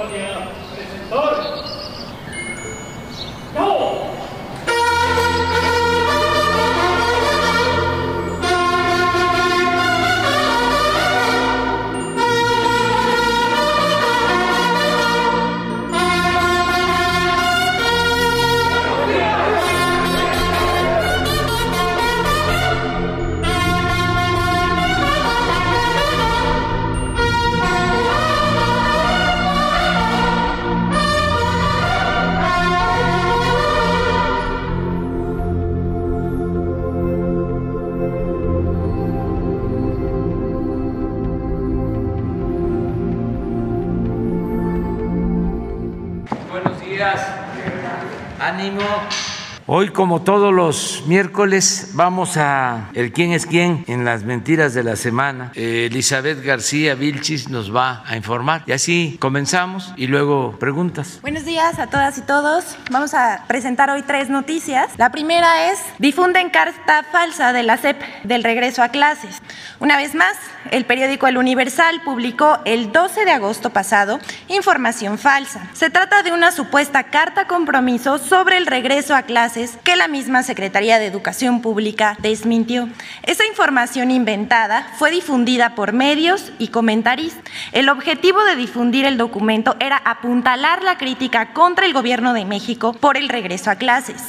Buenos Hoy, como todos los miércoles, vamos a el quién es quién en las mentiras de la semana. Eh, Elizabeth García Vilchis nos va a informar. Y así comenzamos y luego preguntas. Buenos días a todas y todos. Vamos a presentar hoy tres noticias. La primera es, difunden carta falsa de la SEP del regreso a clases. Una vez más, el periódico El Universal publicó el 12 de agosto pasado información falsa. Se trata de una supuesta carta compromiso sobre el regreso a clases que la misma Secretaría de Educación Pública desmintió. Esa información inventada fue difundida por medios y comentaristas. El objetivo de difundir el documento era apuntalar la crítica contra el gobierno de México por el regreso a clases.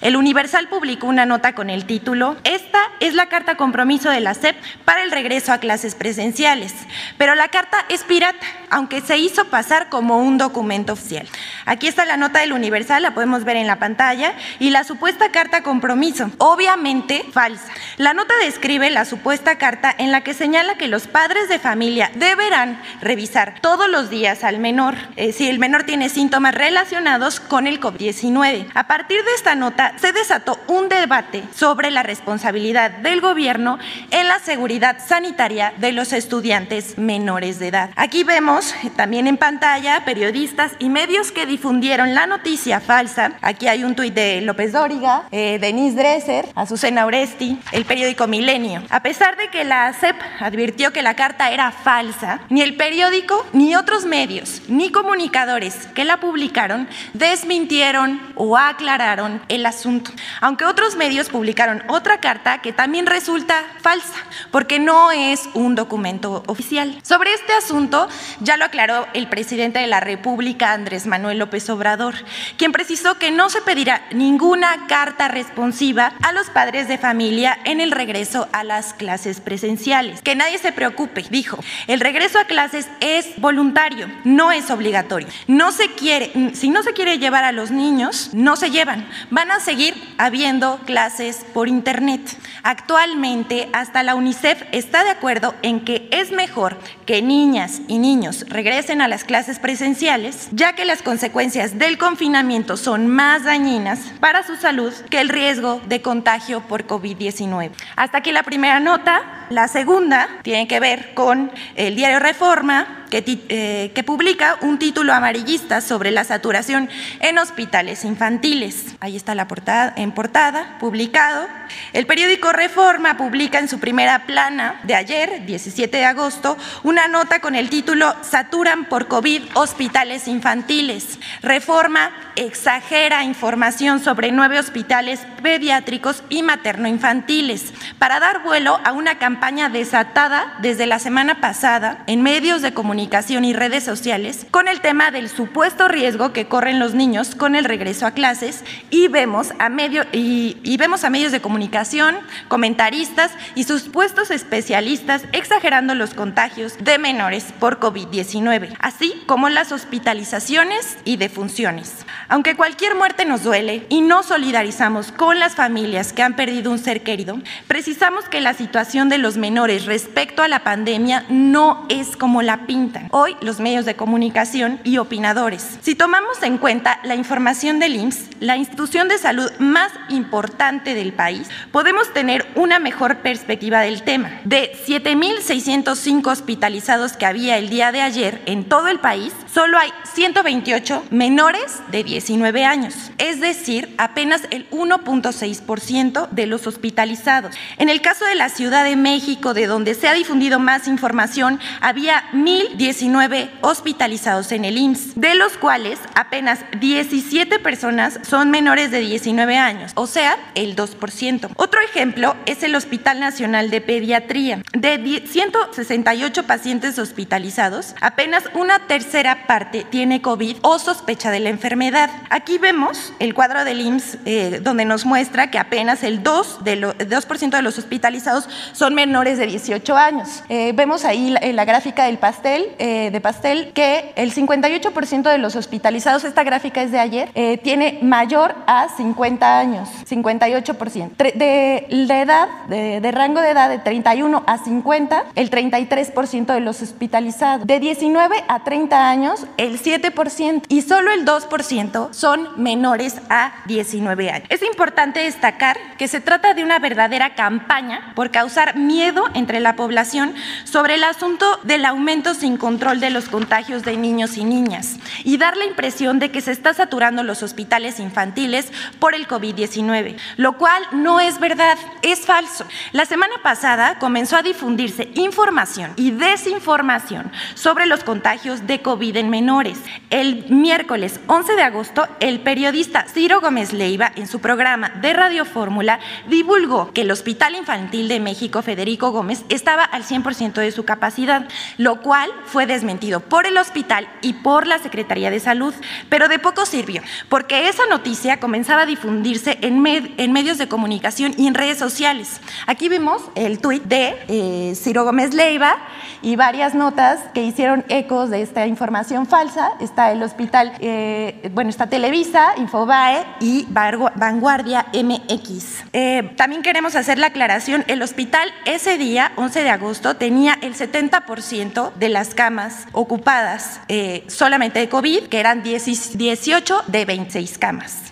El Universal publicó una nota con el título Esta es la carta compromiso de la SEP para el regreso a clases presenciales, pero la carta es pirata, aunque se hizo pasar como un documento oficial. Aquí está la nota del Universal, la podemos ver en la pantalla, y la supuesta carta compromiso, obviamente falsa. La nota describe la supuesta carta en la que señala que los padres de familia deberán revisar todos los días al menor eh, si el menor tiene síntomas relacionados con el COVID-19. A partir de esta nota se desató un debate sobre la responsabilidad del gobierno en la seguridad sanitaria de los estudiantes menores de edad. Aquí vemos eh, también en pantalla periodistas y medios que difundieron la noticia falsa. Aquí hay un tuit de López Dóriga, eh, Denise Dresser, Azucena Oresti, el periódico Milenio. A pesar de que la CEP advirtió que la carta era falsa, ni el periódico, ni otros medios, ni comunicadores que la publicaron desmintieron o aclararon el asunto. Aunque otros medios publicaron otra carta que también resulta falsa, porque no es un documento oficial. Sobre este asunto ya lo aclaró el presidente de la República, Andrés Manuel López Obrador, quien precisó que no se pedirá ninguna carta responsiva a los padres de familia en el regreso a las clases presenciales. Que nadie se preocupe, dijo. El regreso a clases es voluntario, no es obligatorio. No se quiere, si no se quiere llevar a los niños, no se llevan. Van a seguir habiendo clases por internet. Actualmente, hasta la UNICEF está de acuerdo en que es mejor que niñas y niños regresen a las clases presenciales, ya que las consecuencias del confinamiento son más dañinas para su salud que el riesgo de contagio por COVID-19. Hasta aquí la primera nota. La segunda tiene que ver con el diario Reforma, que, eh, que, publica un título amarillista sobre la saturación en hospitales infantiles. Ahí está la portada, en portada, publicado. El periódico Reforma publica en su primera plana de ayer, 17 de agosto, una nota con el título Saturan por COVID hospitales infantiles. Reforma exagera información sobre nueve hospitales pediátricos y materno-infantiles para dar vuelo a una campaña desatada desde la semana pasada en medios de comunicación y redes sociales con el tema del supuesto riesgo que corren los niños con el regreso a clases y vemos a, medio, y, y vemos a medios de comunicación, comentaristas y supuestos especialistas exagerando los contagios de menores por COVID-19, así como las hospitalizaciones y defunciones. Aunque cualquier muerte nos duele y nos solidarizamos con las familias que han perdido un ser querido, precisamos que la situación de los menores respecto a la pandemia no es como la pintan hoy los medios de comunicación y opinadores. Si tomamos en cuenta la información del IMSS, la institución de salud más importante del país, podemos tener una mejor perspectiva del tema. De 7.605 hospitalizados que había el día de ayer en todo el país, solo hay 128 menores de 19 años, es decir, apenas el 1.6% de los hospitalizados. En el caso de la Ciudad de México, México, de donde se ha difundido más información, había 1.019 hospitalizados en el IMSS, de los cuales apenas 17 personas son menores de 19 años, o sea, el 2%. Otro ejemplo es el Hospital Nacional de Pediatría. De 168 pacientes hospitalizados, apenas una tercera parte tiene COVID o sospecha de la enfermedad. Aquí vemos el cuadro del IMSS eh, donde nos muestra que apenas el 2%, de, lo, 2 de los hospitalizados son menores de 18 años. Eh, vemos ahí en la gráfica del pastel, eh, de pastel que el 58% de los hospitalizados, esta gráfica es de ayer, tiene mayor a 50 años, 58%. De, de edad, de, de rango de edad de 31 a 50, el 33% de los hospitalizados. De 19 a 30 años, el 7%. Y solo el 2% son menores a 19 años. Es importante destacar que se trata de una verdadera campaña por causar miedo entre la población sobre el asunto del aumento sin control de los contagios de niños y niñas y dar la impresión de que se está saturando los hospitales infantiles por el COVID-19, lo cual no es verdad, es falso. La semana pasada comenzó a difundirse información y desinformación sobre los contagios de COVID en menores. El miércoles 11 de agosto, el periodista Ciro Gómez Leiva, en su programa de Radio Fórmula, divulgó que el Hospital Infantil de México Federico Gómez estaba al 100% de su capacidad, lo cual fue desmentido por el hospital y por la Secretaría de Salud, pero de poco sirvió, porque esa noticia comenzaba a difundirse en, medios de comunicación y en redes sociales. Aquí vemos el tuit de eh, Ciro Gómez Leiva y varias notas que hicieron ecos de esta información falsa. Está el hospital, eh, bueno, está Televisa, Infobae y Vanguardia MX. Eh, también queremos hacer la aclaración, el hospital ese día, 11 de agosto, tenía el 70% de las camas ocupadas solamente de COVID, que eran 18 de 26 camas.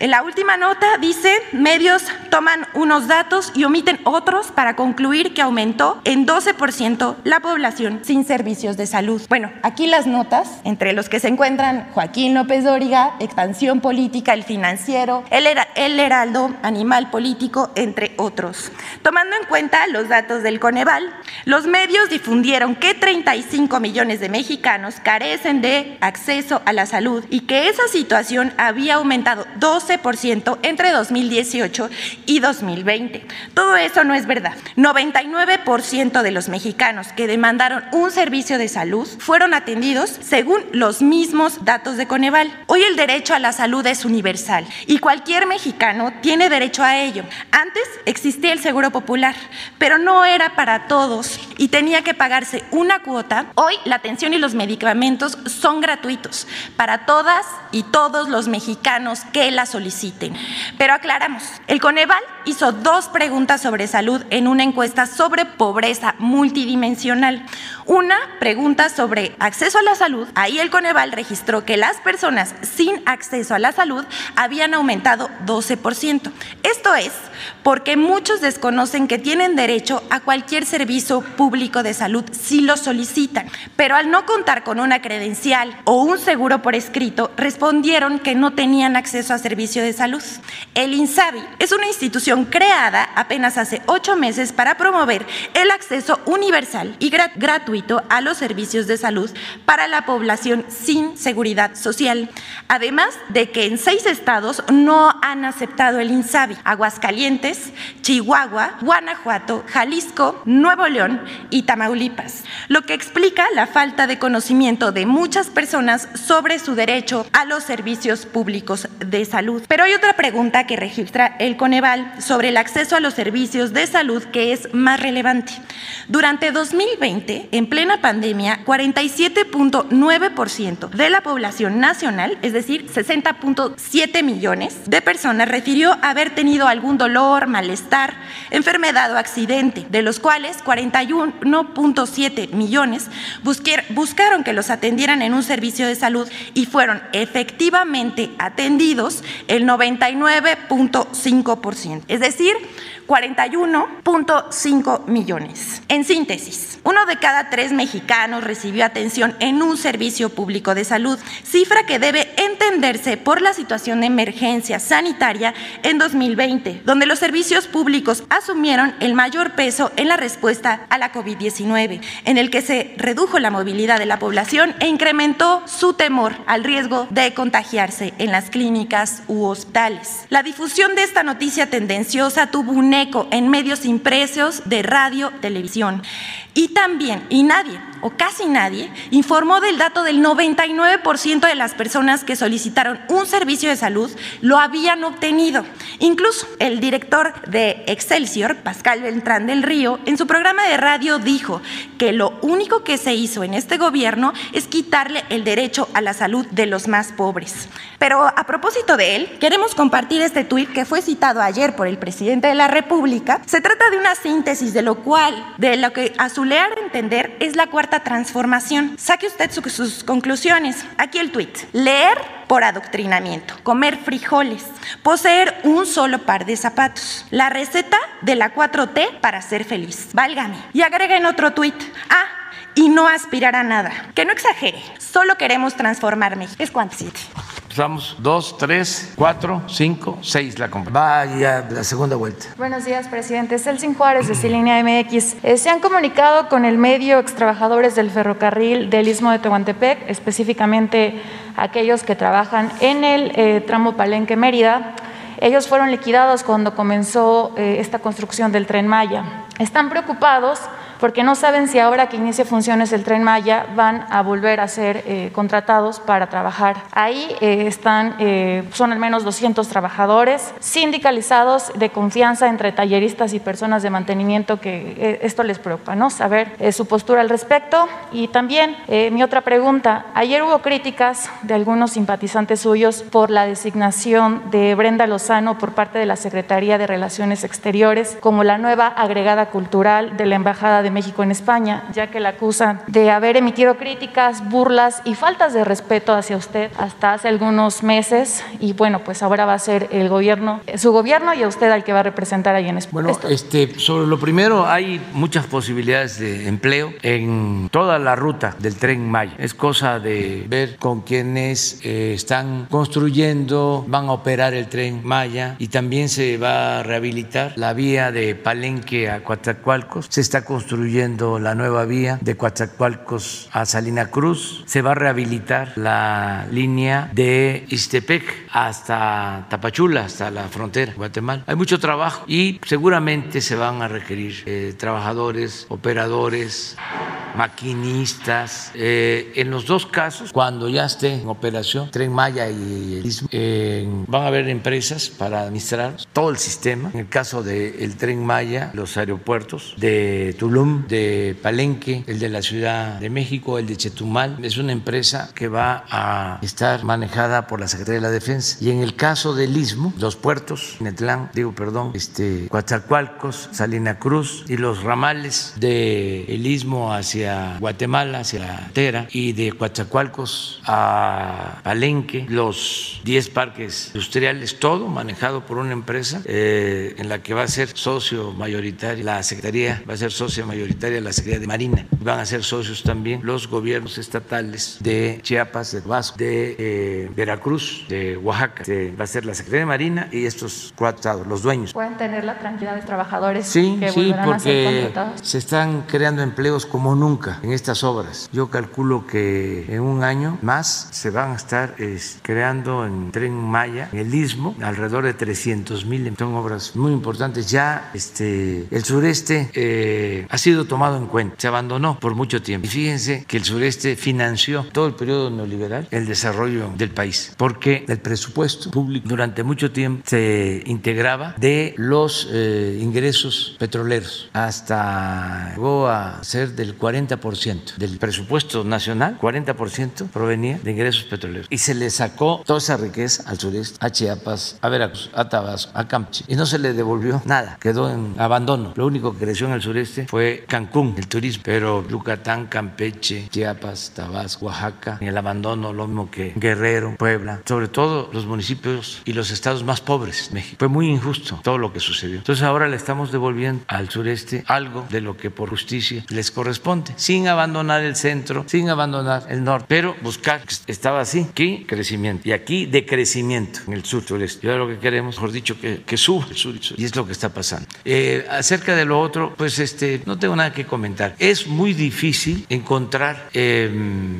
La última nota dice, medios toman unos datos y omiten otros para concluir que aumentó en 12% la población sin servicios de salud. Bueno, aquí las notas, entre los que se encuentran Joaquín López Dóriga, Expansión Política, El Financiero, El, el Heraldo, Animal Político, entre otros. Tomando en cuenta los datos del Coneval, los medios difundieron que 35 millones de mexicanos carecen de acceso a la salud y que esa situación había aumentado 12% entre 2018 y 2020. Todo eso no es verdad. 99% de los mexicanos que demandaron un servicio de salud fueron atendidos según los mismos datos de Coneval. Hoy el derecho a la salud es universal y cualquier mexicano tiene derecho a ello. Antes existía el Seguro Popular, pero no era para todos y tenía que pagarse una cuota. Hoy la atención y los medicamentos son gratuitos para todas y todos los mexicanos que la soliciten. Pero aclaramos, el Coneval hizo dos preguntas sobre salud en una encuesta sobre pobreza multidimensional. Una pregunta sobre acceso a la salud. Ahí el Coneval registró que las personas sin acceso a la salud habían aumentado 12%. Esto es porque muchos desconocen que tienen derecho a cualquier servicio público de salud si lo solicitan, pero al no contar con una credencial o un seguro por escrito, respondieron que no tenían acceso a servicio de salud. El INSABI es una institución creada apenas hace ocho meses para promover el acceso universal y gratuito a los servicios de salud para la población sin seguridad social. Además de que en seis estados no han aceptado el INSABI, Aguascalientes, Chihuahua, Guanajuato, Jalisco, Nuevo León y Tamaulipas, lo que explica la falta de conocimiento de muchas personas sobre su derecho a los servicios públicos de salud. Pero hay otra pregunta que registra el Coneval sobre el acceso a los servicios de salud que es más relevante. Durante 2020, en plena pandemia, 47.9% de la población nacional, es decir, 60.7 millones de personas, refirió haber tenido algún dolor, malestar, enfermedad o accidente, de los cuales 41.7 millones buscaron que los atendieran en un servicio de salud y fueron efectivamente atendidos el 99.5%, es decir, 41.5 millones. En síntesis, Uno de cada tres mexicanos recibió atención en un servicio público de salud, cifra que debe entenderse por la situación de emergencia sanitaria en 2020, donde los servicios públicos asumieron el mayor peso en la respuesta a la COVID-19, en el que se redujo la movilidad de la población e incrementó su temor al riesgo de contagiarse en las clínicas u hospitales. La difusión de esta noticia tendenciosa tuvo un eco en medios impresos de radio, televisión. Y también, y nadie, casi nadie, informó del dato del 99% de las personas que solicitaron un servicio de salud lo habían obtenido. Incluso el director de Excelsior, Pascal Beltrán del Río, en su programa de radio dijo que lo único que se hizo en este gobierno es quitarle el derecho a la salud de los más pobres. Pero a propósito de él, queremos compartir este tuit que fue citado ayer por el presidente de la República. Se trata de una síntesis de lo cual, de lo que a su leer entender es la cuarta transformación. Saque usted sus conclusiones. Aquí el tuit. Leer por adoctrinamiento, comer frijoles, poseer un solo par de zapatos, la receta de la 4T para ser feliz. Válgame. Y agreguen otro tuit. Ah, y no aspirar a nada. Que no exagere, solo queremos transformarme. Es cuánto siete. Vamos, dos, tres, cuatro, cinco, seis la compra. Vaya la segunda vuelta. Buenos días, presidente. Celsin Juárez, de Cilinea MX. Eh, se han comunicado con el medio extrabajadores del ferrocarril del Istmo de Tehuantepec, específicamente aquellos que trabajan en el eh, tramo Palenque-Mérida. Ellos fueron liquidados cuando comenzó eh, esta construcción del tren Maya. Están preocupados porque no saben si ahora que inicie funciones el tren Maya van a volver a ser eh, contratados para trabajar. Ahí eh, están, eh, son al menos 200 trabajadores sindicalizados de confianza entre talleristas y personas de mantenimiento que esto les preocupa, ¿no? Saber su postura al respecto. Y también mi otra pregunta, ayer hubo críticas de algunos simpatizantes suyos por la designación de Brenda Lozano por parte de la Secretaría de Relaciones Exteriores como la nueva agregada cultural de la Embajada de de México en España, ya que la acusan de haber emitido críticas, burlas y faltas de respeto hacia usted hasta hace algunos meses. Y bueno, pues ahora va a ser el gobierno, su gobierno y a usted al que va a representar ahí en España. Bueno, este, sobre lo primero, hay muchas posibilidades de empleo en toda la ruta del tren Maya. Es cosa de ver con quienes eh, están construyendo, van a operar el tren Maya y también se va a rehabilitar la vía de Palenque a Coatzacoalcos. Se está construyendo construyendo la nueva vía de Coatzacoalcos a Salina Cruz. Se va a rehabilitar la línea de Istepec hasta Tapachula, hasta la frontera Guatemala. Hay mucho trabajo y seguramente se van a requerir eh, trabajadores, operadores, maquinistas. Eh, en los dos casos, cuando ya esté en operación Tren Maya y el eh, van a haber empresas para administrar todo el sistema. En el caso del Tren Maya, los aeropuertos de Tulum, de Palenque, el de la Ciudad de México, el de Chetumal. Es una empresa que va a estar manejada por la Secretaría de la Defensa. Y en el caso del Istmo, los puertos, Netlán, digo, perdón, este, Coatzacoalcos, Salina Cruz y los ramales del Istmo hacia Guatemala, hacia Tera, y de Coatzacoalcos a Palenque, los 10 parques industriales, todo manejado por una empresa eh, en la que va a ser socio mayoritario, la Secretaría va a ser socio mayoritaria la Secretaría de Marina. Van a ser socios también los gobiernos estatales de Chiapas, de Vasco, de eh, Veracruz, de Oaxaca. va a ser la Secretaría de Marina y estos cuatro estados, los dueños. ¿Pueden tener la tranquilidad de trabajadores sí, que sí, porque se están creando empleos como nunca en estas obras. Yo calculo que en un año más se van a estar creando en Tren Maya, en el Istmo, alrededor de 300 mil. Son obras muy importantes. Ya este, el sureste eh, ha sido tomado en cuenta, se abandonó por mucho tiempo. Y fíjense que el sureste financió todo el periodo neoliberal el desarrollo del país, porque el presupuesto público durante mucho tiempo se integraba de los eh, ingresos petroleros, hasta llegó a ser del 40% del presupuesto nacional, 40% provenía de ingresos petroleros. Y se le sacó toda esa riqueza al sureste, a Chiapas, a Veracruz, a Tabasco, a Campeche, y no se le devolvió nada, quedó en abandono. Lo único que creció en el sureste fue Cancún, el turismo, pero Yucatán, Campeche, Chiapas, Tabasco, Oaxaca, el abandono, lo mismo que Guerrero, Puebla, sobre todo los municipios y los estados más pobres de México. Fue muy injusto todo lo que sucedió. Entonces ahora le estamos devolviendo al sureste algo de lo que por justicia les corresponde, sin abandonar el centro, sin abandonar el norte, pero buscar, estaba así, aquí crecimiento y aquí decrecimiento en el sur sureste. Y ahora lo que queremos, mejor dicho, que, que suba el sur y es lo que está pasando. Eh, acerca de lo otro, pues este, no tengo nada que comentar. Es muy difícil encontrar eh,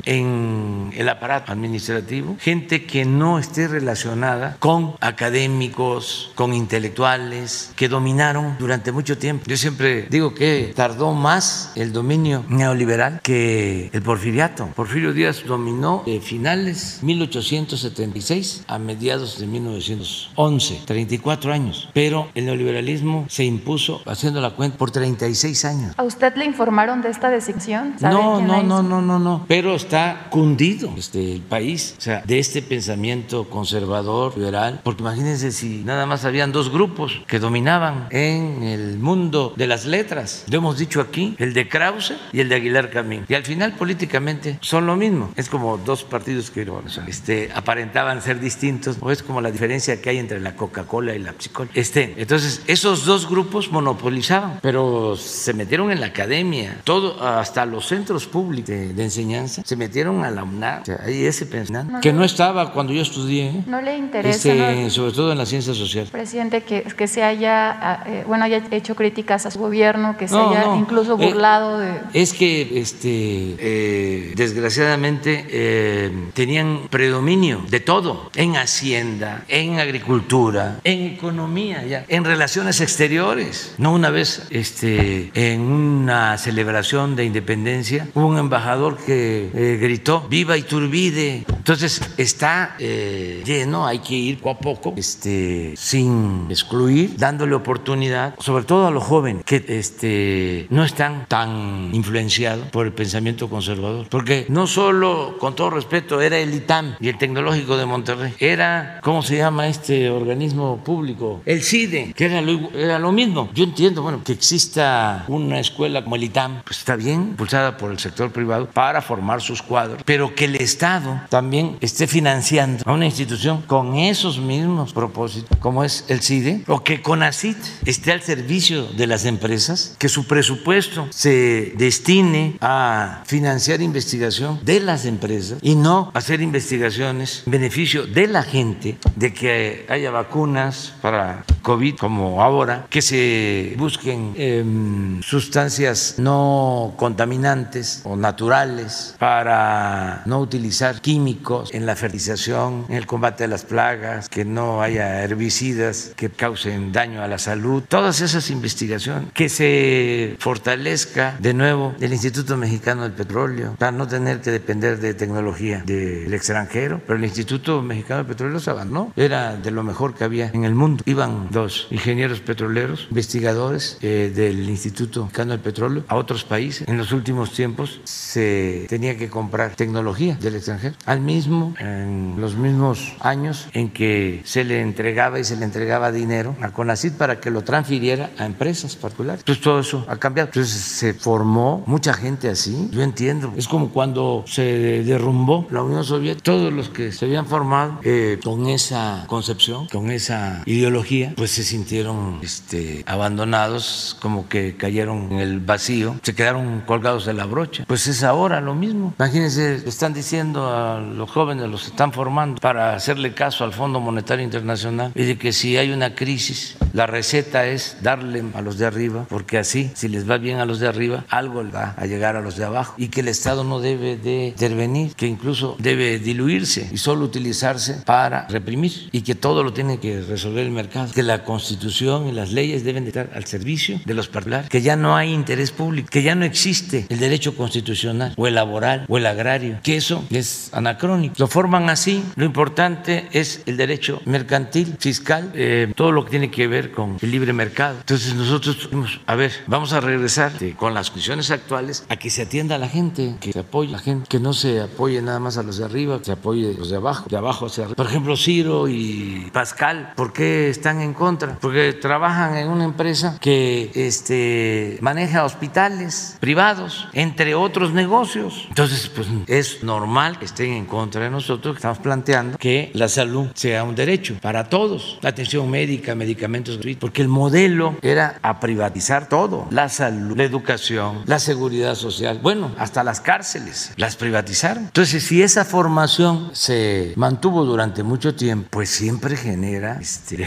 en el aparato administrativo gente que no esté relacionada con académicos, con intelectuales, que dominaron durante mucho tiempo. Yo siempre digo que tardó más el dominio neoliberal que el porfiriato. Porfirio Díaz dominó de finales 1876 a mediados de 1911, 34 años, pero el neoliberalismo se impuso haciendo la cuenta por 36 años. ¿A usted le informaron de esta decisión? No, no, no, no, no, no, pero está cundido este, el país, o sea, de este pensamiento conservador, liberal, porque imagínense si nada más habían dos grupos que dominaban en el mundo de las letras. Lo hemos dicho aquí, el de Krause y el de Aguilar Camín. Y al final políticamente son lo mismo. Es como dos partidos que este, aparentaban ser distintos, o es como la diferencia que hay entre la Coca-Cola y la Psicol. Este, entonces, esos dos grupos monopolizaban, pero se metieron en la academia, todo, hasta los centros públicos de, enseñanza, se metieron a la UNAM. O sea, hay ese pensamiento que no estaba cuando yo estudié. ¿eh? No le interesa. Este, sobre todo en la ciencia social. Presidente, que, que se haya, ah, eh, bueno, haya hecho críticas a su gobierno, que se haya incluso eh, burlado de... Es que, este, desgraciadamente, tenían predominio de todo, en hacienda, en agricultura, en economía, ya, en relaciones exteriores. No una vez este, en una celebración de independencia hubo un embajador que eh, gritó, viva Iturbide. Entonces está eh, lleno, hay que ir poco a poco, este, sin excluir, dándole oportunidad, sobre todo a los jóvenes que este, no están tan influenciados por el pensamiento conservador. Porque no solo, con todo respeto, era el ITAM y el Tecnológico de Monterrey, era, ¿cómo se llama este organismo público? El CIDE, que era lo, era lo mismo. Yo entiendo, bueno, que exista una escuela como el ITAM, pues está bien, impulsada por el sector privado para formar sus cuadros, pero que el Estado también esté financiando a una institución con esos mismos propósitos, como es el CIDE, o que CONACIT esté al servicio de las empresas, que su presupuesto se destine a financiar investigación de las empresas y no hacer investigaciones en beneficio de la gente, de que haya vacunas para COVID como ahora, que se busquen em, sustancias no contaminantes o naturales para no utilizar químicos en la fertilización, en el combate de las plagas, que no haya herbicidas que causen daño a la salud. Todas esas investigaciones, que se fortalezca de nuevo el Instituto Mexicano del Petróleo para no tener que depender de tecnología del extranjero, pero el Instituto Mexicano del Petróleo se abandonó, era de lo mejor que había en el mundo. Iban ingenieros petroleros, investigadores eh, del Instituto Mexicano del Petróleo a otros países. En los últimos tiempos se tenía que comprar tecnología del extranjero. Al mismo, en los mismos años en que se le entregaba y se le entregaba dinero a CONACID para que lo transfiriera a empresas particulares. Entonces todo eso ha cambiado. Entonces se formó mucha gente así. Yo entiendo. Es como cuando se derrumbó la Unión Soviética. Todos los que se habían formado eh, con esa concepción, con esa ideología, pues se sintieron este, abandonados, como que cayeron en el vacío, se quedaron colgados de la brocha. Pues es ahora lo mismo. Imagínense, están diciendo a los jóvenes, los están formando para hacerle caso al Fondo Monetario Internacional y de que si hay una crisis, la receta es darle a los de arriba, porque así, si les va bien a los de arriba, algo va a llegar a los de abajo y que el Estado no debe de intervenir, que incluso debe diluirse y solo utilizarse para reprimir y que todo lo tiene que resolver el mercado, la constitución y las leyes deben de estar al servicio de los particulares, que ya no hay interés público, que ya no existe el derecho constitucional o el laboral o el agrario, que eso es anacrónico. Lo forman así, lo importante es el derecho mercantil, fiscal, eh, todo lo que tiene que ver con el libre mercado. Entonces nosotros a ver, vamos a regresar con las condiciones actuales a que se atienda a la gente, que se apoye a la gente, que no se apoye nada más a los de arriba, que se apoye a los de abajo, de abajo hacia arriba. Por ejemplo, Ciro y Pascal, ¿por qué están en contra? Porque trabajan en una empresa que este, maneja hospitales privados, entre otros negocios. Entonces, pues es normal que estén en contra de nosotros, que estamos planteando que la salud sea un derecho para todos, la atención médica, medicamentos, porque el modelo era a privatizar todo, la salud, la educación, la seguridad social, bueno, hasta las cárceles, las privatizaron. Entonces, si esa formación se mantuvo durante mucho tiempo, pues siempre genera este,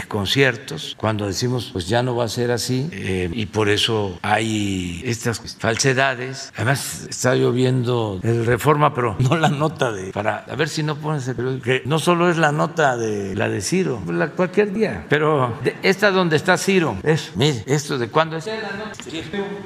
cuando decimos, pues ya no va a ser así, eh, y por eso hay estas falsedades. Además, está lloviendo el reforma, pero no la nota de, para a ver si no pones el periódico, que no solo es la nota de la de Ciro, la, cualquier día, pero esta donde está Ciro, es, mire, esto de cuándo es.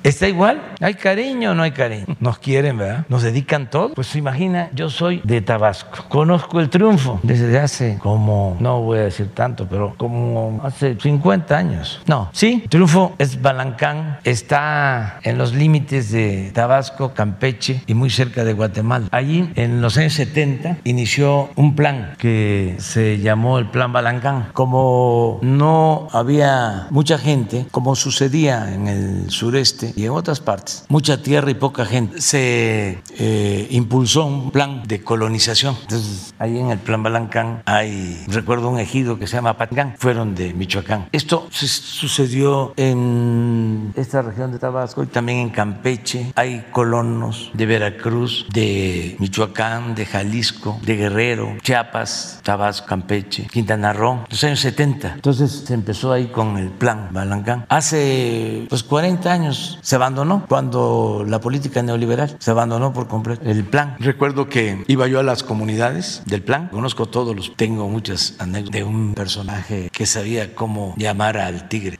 ¿Está igual? ¿Hay cariño o no hay cariño? Nos quieren, ¿verdad? Nos dedican todo. Pues imagina, yo soy de Tabasco, conozco el triunfo desde hace como, no voy a decir tanto, pero como hace 50 años. No, sí, triunfo es Balancán, está en los límites de Tabasco, Campeche y muy cerca de Guatemala. Allí, en los años 70, inició un plan que se llamó el Plan Balancán. Como no había mucha gente, como sucedía en el sureste y en otras partes, mucha tierra y poca gente, se eh, impulsó un plan de colonización. Entonces, ahí en el Plan Balancán hay, recuerdo un ejido que se llama Patgán, fueron de Michoacán. Esto sucedió en esta región de Tabasco y también en Campeche. Hay colonos de Veracruz, de Michoacán, de Jalisco, de Guerrero, Chiapas, Tabasco, Campeche, Quintana Roo, los años 70. Entonces se empezó ahí con el plan Balancán. Hace pues 40 años se abandonó cuando la política neoliberal se abandonó por completo el plan. Recuerdo que iba yo a las comunidades del plan, conozco todos los, tengo muchas anécdotas de un personaje que sabía cómo llamar al tigre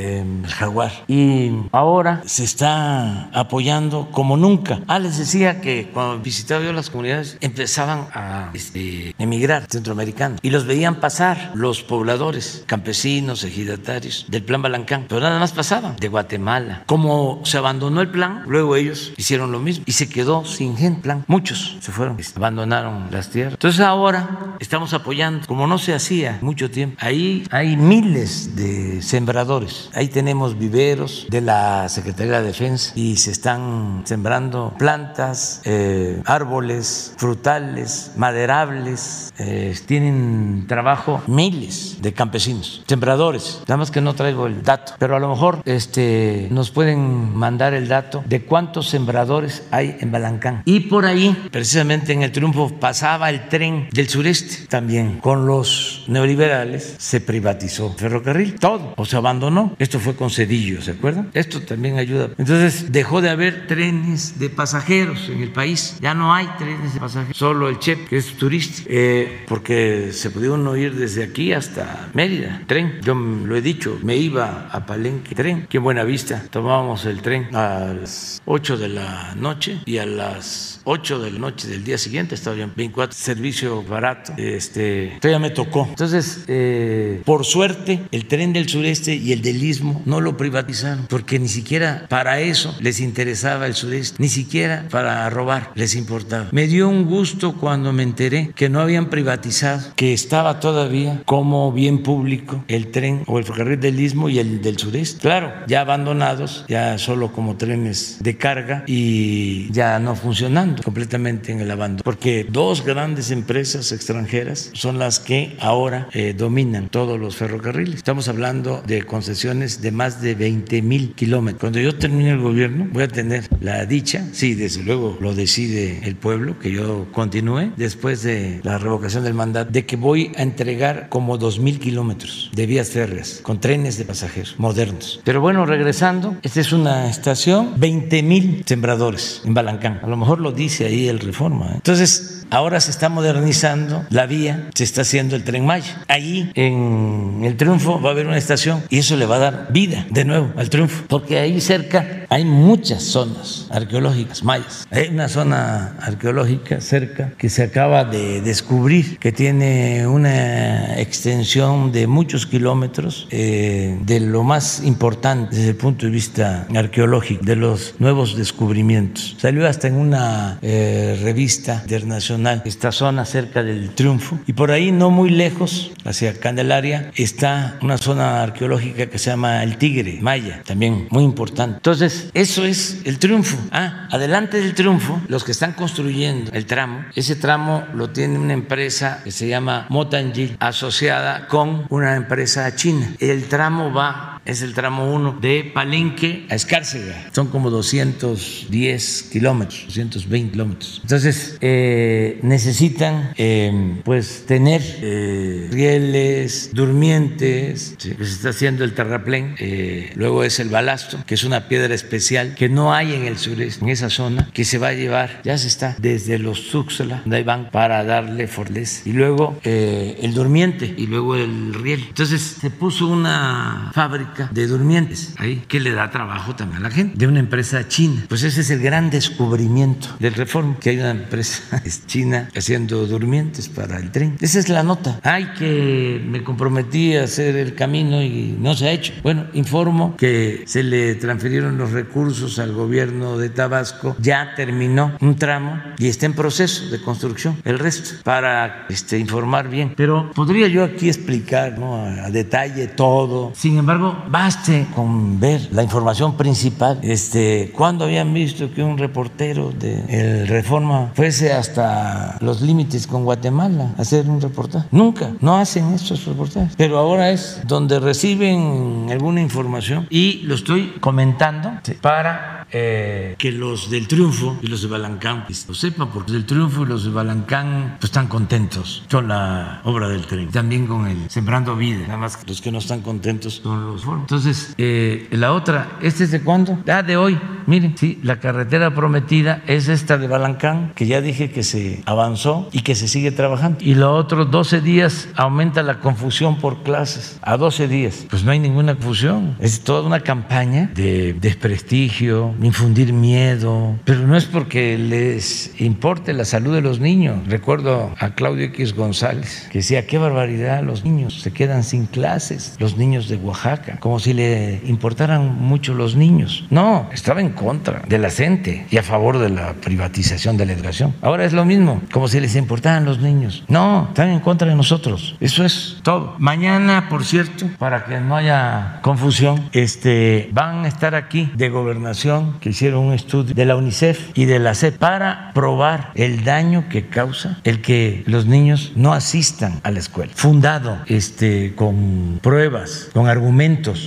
el jaguar. Y ahora se está apoyando como nunca. Ah, les decía que cuando visitaba yo las comunidades empezaban a este, emigrar centroamericanos y los veían pasar los pobladores, campesinos, ejidatarios del plan Balancán, pero nada más pasaban de Guatemala. Como se abandonó el plan, luego ellos hicieron lo mismo y se quedó sin gente plan. Muchos se fueron, abandonaron las tierras. Entonces ahora estamos apoyando, como no se hacía mucho tiempo. Ahí hay miles de sembradores Ahí tenemos viveros de la Secretaría de Defensa y se están sembrando plantas, eh, árboles, frutales, maderables. Eh, tienen trabajo miles de campesinos, sembradores. Nada más que no traigo el dato, pero a lo mejor este, nos pueden mandar el dato de cuántos sembradores hay en Balancán. Y por ahí, precisamente en el triunfo, pasaba el tren del sureste también. Con los neoliberales se privatizó ferrocarril, todo, o se abandonó. Esto fue con Cedillo, ¿se acuerdan? Esto también ayuda. Entonces dejó de haber trenes de pasajeros en el país. Ya no hay trenes de pasajeros, solo el CHEP, que es turístico, eh, porque se pudieron ir desde aquí hasta Mérida, tren. Yo lo he dicho, me iba a Palenque, tren, que en Buenavista tomábamos el tren a las 8 de la noche y a las 8 de la noche del día siguiente estaba bien 24 servicio barato este todavía me tocó entonces eh, por suerte el tren del sureste y el del No lo privatizaron porque ni siquiera para eso les interesaba el sureste ni siquiera para robar les importaba me dio un gusto cuando me enteré que no habían privatizado que estaba todavía como bien público el tren o el ferrocarril del Istmo y el del sureste claro ya abandonados ya solo como trenes de carga y ya no funcionando completamente en el abandono, porque dos grandes empresas extranjeras son las que ahora eh, dominan todos los ferrocarriles. Estamos hablando de concesiones de más de 20 mil kilómetros. Cuando yo termine el gobierno, voy a tener la dicha, sí, desde luego lo decide el pueblo, que yo continúe después de la revocación del mandato, de que voy a entregar como 2 mil kilómetros de vías férreas con trenes de pasajeros modernos. Pero bueno, regresando, esta es una estación, 20 mil sembradores en Balancán. A lo mejor lo dice ahí el Reforma. ¿eh? Entonces, ahora se está modernizando la vía, se está haciendo el tren Maya. Ahí en el Triunfo va a haber una estación y eso le va a dar vida de nuevo al Triunfo, porque ahí cerca hay muchas zonas arqueológicas mayas. Hay una zona arqueológica cerca que se acaba de descubrir que tiene una extensión de muchos kilómetros eh, de lo más importante desde el punto de vista arqueológico, de los nuevos descubrimientos. Salió hasta en una eh, revista internacional esta zona cerca del Triunfo y por ahí no muy lejos, hacia Candelaria, está una zona arqueológica que se llama El Tigre, Maya, también muy importante. Entonces, eso es el triunfo. Ah, adelante del triunfo, los que están construyendo el tramo, ese tramo lo tiene una empresa que se llama Motangil, asociada con una empresa china. El tramo va es el tramo 1 de Palenque a Escárcega. Son como 210 kilómetros, 220 kilómetros. Entonces, eh, necesitan eh, pues tener eh, rieles, durmientes, se está haciendo el terraplén, luego es el balasto, que es una piedra especial que no hay en el sureste, en esa zona, que se va a llevar, ya se está, desde los Tuxtla, donde van para darle fortaleza. Y luego el durmiente y luego el riel. Entonces, se puso una fábrica de durmientes, ahí, que le da trabajo también a la gente, de una empresa china. Pues ese es el gran descubrimiento del reforma, que hay una empresa china haciendo durmientes para el tren. Esa es la nota. Ay, que me comprometí a hacer el camino y no se ha hecho. Bueno, informo que se le transfirieron los recursos al gobierno de Tabasco, ya terminó un tramo y está en proceso de construcción el resto para este, informar bien. Pero podría yo aquí explicar ¿no? a detalle todo. Sin embargo, baste con ver la información principal. Este, ¿Cuándo habían visto que un reportero de el Reforma fuese hasta los límites con Guatemala a hacer un reportaje? Nunca, no hacen estos reportajes. Pero ahora es donde reciben alguna información y lo estoy comentando para eh, que los del Triunfo y los de Balancán pues, lo sepan, porque los del Triunfo y los de Balancán pues, están contentos con la obra del tren, también con el Sembrando Vida, nada más que los que no están contentos son los entonces, eh, la otra, ¿este es de cuándo? Ah, de hoy. Miren, sí, la carretera prometida es esta de Balancán, que ya dije que se avanzó y que se sigue trabajando. Y lo otro, 12 días aumenta la confusión por clases. A 12 días. Pues no hay ninguna confusión. Es toda una campaña de desprestigio, infundir miedo. Pero no es porque les importe la salud de los niños. Recuerdo a Claudio X González, que decía, qué barbaridad, los niños se quedan sin clases, los niños de Oaxaca como si le importaran mucho los niños. No, estaba en contra de la gente y a favor de la privatización de la educación. Ahora es lo mismo, como si les importaran los niños. No, están en contra de nosotros. Eso es todo. Mañana, por cierto, para que no haya confusión, este, van a estar aquí de gobernación que hicieron un estudio de la UNICEF y de la SEP para probar el daño que causa el que los niños no asistan a la escuela. Fundado este, con pruebas, con argumentos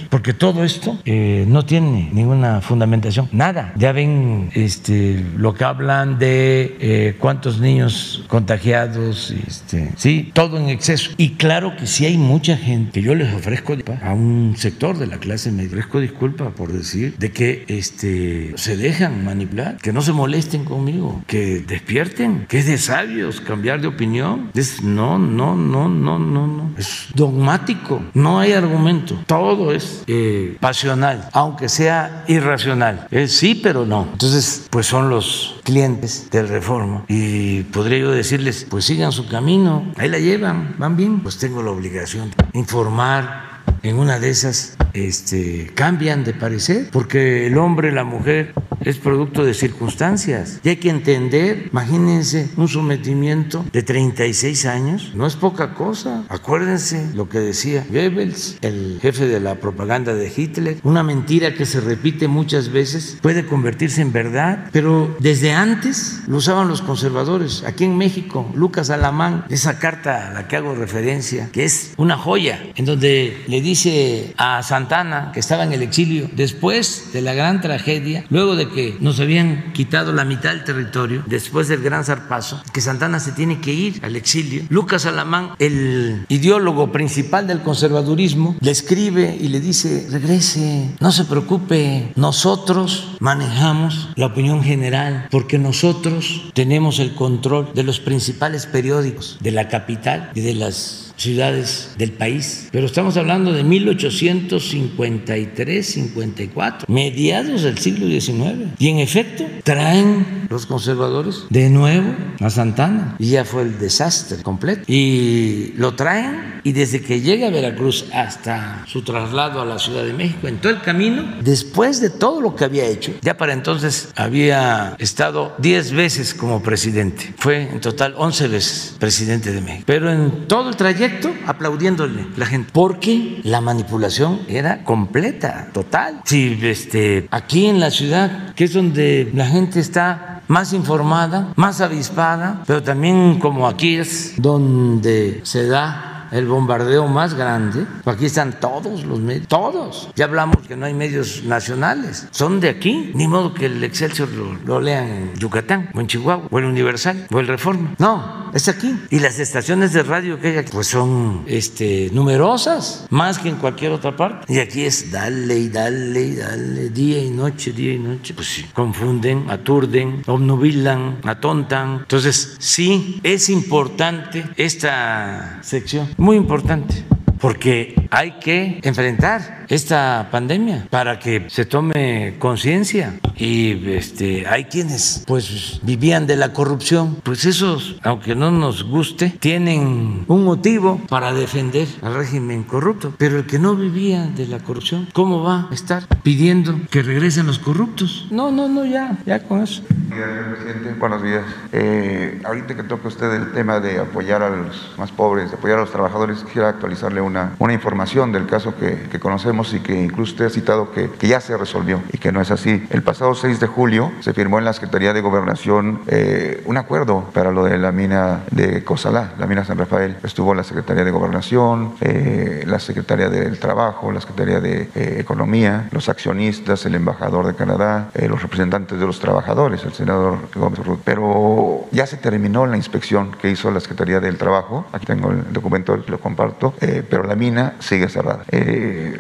porque todo esto eh, no tiene ninguna fundamentación, nada. Ya ven este, lo que hablan de eh, cuántos niños contagiados, este, sí, todo en exceso. Y claro que sí hay mucha gente que yo les ofrezco a un sector de la clase media, ofrezco disculpa por decir de que este, se dejan manipular, que no se molesten conmigo, que despierten, que es de sabios cambiar de opinión. Es no, no, no, no, no, no. Es dogmático, no hay argumento. Todo es eh, pasional, aunque sea irracional. Es sí, pero no. Entonces, pues son los clientes del Reforma y podría yo decirles, pues sigan su camino, ahí la llevan, van bien. Pues tengo la obligación de informar en una de esas este, cambian de parecer, porque el hombre, la mujer es producto de circunstancias. Y hay que entender, imagínense, un sometimiento de 36 años, no es poca cosa. Acuérdense lo que decía Goebbels, el jefe de la propaganda de Hitler, una mentira que se repite muchas veces puede convertirse en verdad, pero desde antes lo usaban los conservadores. Aquí en México, Lucas Alamán, esa carta a la que hago referencia, que es una joya, en donde le dice a Santana, que estaba en el exilio, después de la gran tragedia, luego de que nos habían quitado la mitad del territorio, después del gran zarpazo, que Santana se tiene que ir al exilio. Lucas Alamán, el ideólogo principal del conservadurismo, le escribe y le dice, regrese, no se preocupe, nosotros manejamos la opinión general, porque nosotros tenemos el control de los principales periódicos de la capital y de las ciudades del país. Pero estamos hablando de 1853, 54, mediados del siglo XIX. Y en efecto, traen los conservadores de nuevo a Santana. Y ya fue el desastre completo. Y lo traen y desde que llega a Veracruz hasta su traslado a la Ciudad de México, en todo el camino, después de todo lo que había hecho, ya para entonces había estado 10 veces como presidente. Fue en total 11 veces presidente de México. Pero en todo el trayecto aplaudiéndole la gente, porque la manipulación era completa, total. Si este, aquí en la ciudad, que es donde la gente está más informada, más avispada, pero también como aquí es donde se da el bombardeo más grande. Aquí están todos los medios, todos. Ya hablamos que no hay medios nacionales, son de aquí. Ni modo que el Excelsior lo, lean en Yucatán, o en Chihuahua, o el Universal, o el Reforma. No, es aquí. Y las estaciones de radio que hay aquí, pues son este, numerosas, más que en cualquier otra parte. Y aquí es dale y dale y dale, día y noche, día y noche. Pues sí, confunden, aturden, obnubilan, atontan. Entonces, sí, es importante esta sección muy importante. Porque hay que enfrentar esta pandemia para que se tome conciencia. Y este hay quienes pues vivían de la corrupción. Pues esos aunque no nos guste tienen un motivo para defender al régimen corrupto. Pero el que no vivía de la corrupción cómo va a estar pidiendo que regresen los corruptos no no no ya ya con eso. Presidente buenos días. Eh, ahorita que toca usted el tema de apoyar a los más pobres apoyar a los trabajadores quisiera actualizarle una, una información del caso que, que conocemos y que incluso usted ha citado que, ya se resolvió y que no es así. El pasado 6 de julio se firmó en la Secretaría de Gobernación eh, un acuerdo para lo de la mina de Cosalá, la mina San Rafael. Estuvo la Secretaría de Gobernación, eh, la Secretaría del Trabajo, la Secretaría de eh, Economía, los accionistas, el embajador de Canadá, los representantes de los trabajadores, el senador Gómez Ruth. Pero ya se terminó la inspección que hizo la Secretaría del Trabajo. Aquí tengo el documento, lo comparto, pero la mina sigue cerrada.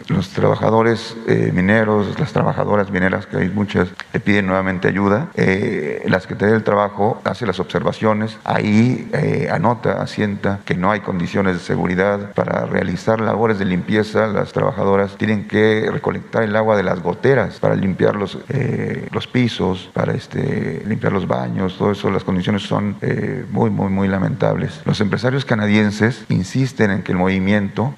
los trabajadores eh, mineros, las trabajadoras mineras, que hay muchas, le piden nuevamente ayuda. Eh, la Secretaría del Trabajo hace las observaciones, ahí eh, anota, asienta que no hay condiciones de seguridad para realizar labores de limpieza. Las trabajadoras tienen que recolectar el agua de las goteras para limpiar los, los pisos, para este, limpiar los baños, todo eso, las condiciones son muy, muy, muy lamentables. Los empresarios canadienses insisten en que el movimiento